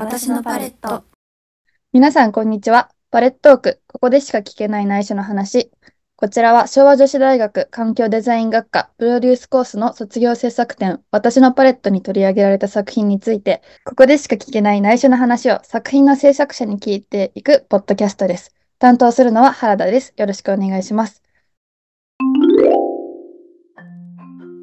私のパレット。皆さん、こんにちは。パレットーク。ここでしか聞けない内緒の話。こちらは昭和女子大学環境デザイン学科プロデュースコースの卒業制作展、私のパレットに取り上げられた作品について、ここでしか聞けない内緒の話を作品の制作者に聞いていくポッドキャストです。担当するのは原田です。よろしくお願いします。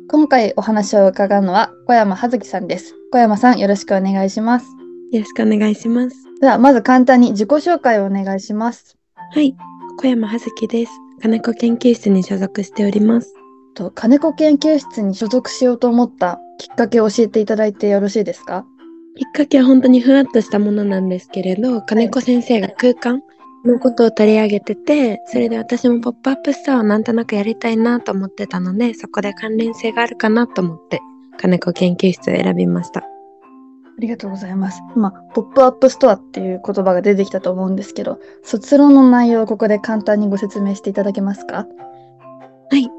今回お話を伺うのは小山葉月さんです。小山さん、よろしくお願いします。よろしくお願いします。では、まず簡単に自己紹介をお願いします。はい、小山葉月です。金子研究室に所属しております。と金子研究室に所属しようと思ったきっかけを教えていただいてよろしいですか？きっかけは本当にふわっとしたものなんですけれど、金子先生が空間のことを取り上げてて、それで私もポップアップストアをなんとなくやりたいなと思ってたので、そこで関連性があるかなと思って、金子研究室を選びました。ありがとうございます。今、ポップアップストアっていう言葉が出てきたと思うんですけど、卒論の内容をここで簡単にご説明していただけますか？はい。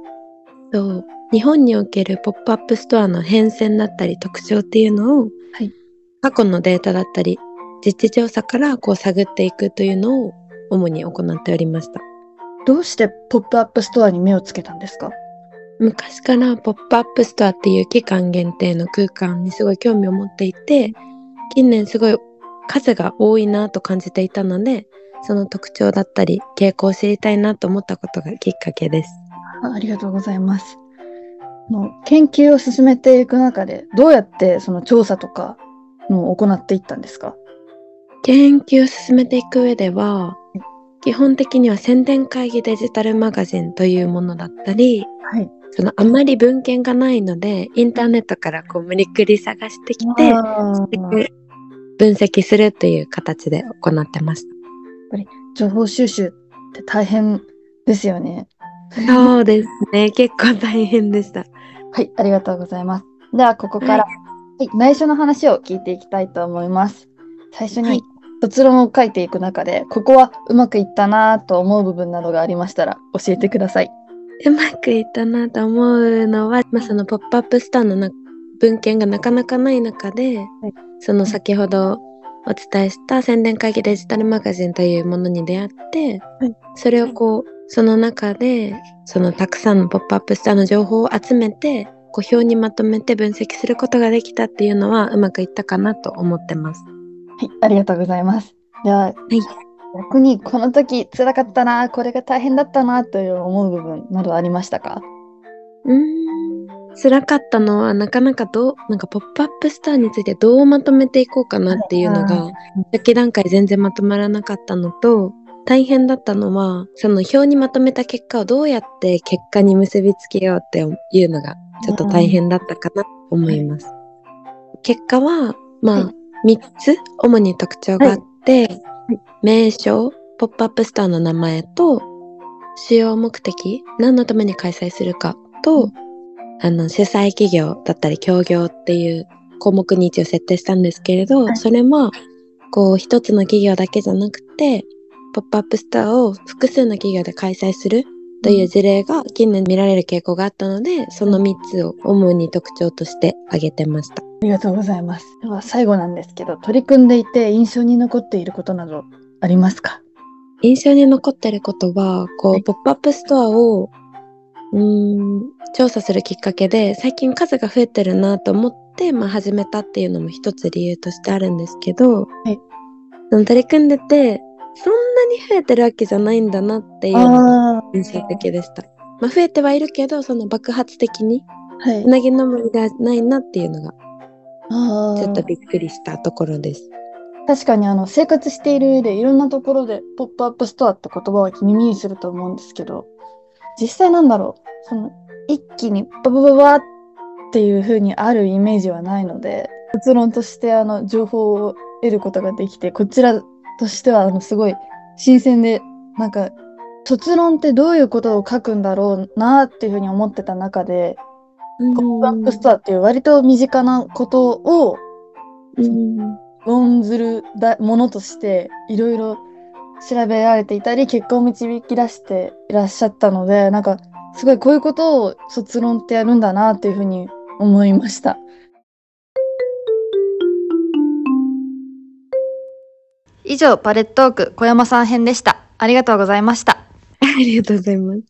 そう日本におけるポップアップストアの変遷だったり特徴っていうのを、はい過去のデータだったり実地調査からこう探っていくというのを主に行っておりました。どうしてポップアップストアに目をつけたんですか？昔からポップアップストアっていう期間限定の空間にすごい興味を持っていて近年すごい数が多いなと感じていたのでその特徴だったり傾向を知りたいなと思ったことがきっかけです。あありがとうございます。の研究を進めていく中で、どうやってその調査とかのを行っていったんですか？研究を進めていく上では基本的には宣伝会議デジタルマガジンというものだったりはい。そのあまり文献がないのでインターネットからこう無理くり探してきて分析するという形で行ってました。情報収集って大変ですよね。そうですね結構大変でした。はい、ありがとうございます。では、ここから、はい、内緒の話を聞いていきたいと思います。最初に、はい卒論を書いていく中で、ここはうまくいったなぁと思う部分などがありましたら教えてください。うまくいったなと思うのは、まあ、そのポップアップスターのな文献がなかなかない中で、その先ほどお伝えした宣伝会議デジタルマガジンというものに出会って、はい。それをこうその中でそのたくさんのポップアップスターの情報を集めてこう表にまとめて分析することができたっていうのはうまくいったかなと思ってます。はい、ありがとうございます。では、逆にこの時辛かったなぁ、これが大変だったなぁという思う部分などありましたか？うーん辛かったのはなかなかどうなんかポップアップスターについてどうまとめていこうかなっていうのが初期段階全然まとまらなかったのと大変だったのはその表にまとめた結果をどうやって結果に結びつけようっていうのがちょっと大変だったかなと思います。結果はまあ、は3つ主に特徴があって、名称ポップアップスターの名前と主要目的何のために開催するかと、うんあの主催企業だったり協業っていう項目に一応設定したんですけれど、はいそれもこう一つの企業だけじゃなくてポップアップスターを複数の企業で開催するという事例が近年見られる傾向があったのでその3つを主に特徴として挙げてました。ありがとうございます。では最後なんですけど、取り組んでいて印象に残っていることなどありますか？印象に残ってることはこう、はいポップアップストアをうーん調査するきっかけで最近数が増えてるなと思って、まあ、始めたっていうのも一つ理由としてあるんですけど、はいその取り組んでてそんなに増えてるわけじゃないんだなっていうのがあ印象的でした。まあ、増えてはいるけどその爆発的にあ、はい。うなぎ登りがないなっていうのがちょっとびっくりしたところです。確かにあの生活している上でいろんなところでポップアップストアって言葉は耳にすると思うんですけど実際なんだろうその一気にババババっていう風にあるイメージはないので結論としてあの情報を得ることができてこちらとしてはあのすごい新鮮でなんか卒論ってどういうことを書くんだろうなっていう風に思ってた中でポップアップストアっていう割と身近なことをうん論ずるだものとしていろいろ調べられていたり結果を導き出していらっしゃったのでなんかすごいこういうことを卒論ってやるんだなっていうふうに思いました。以上、パレットーク小山さん編でした。ありがとうございました。ありがとうございます。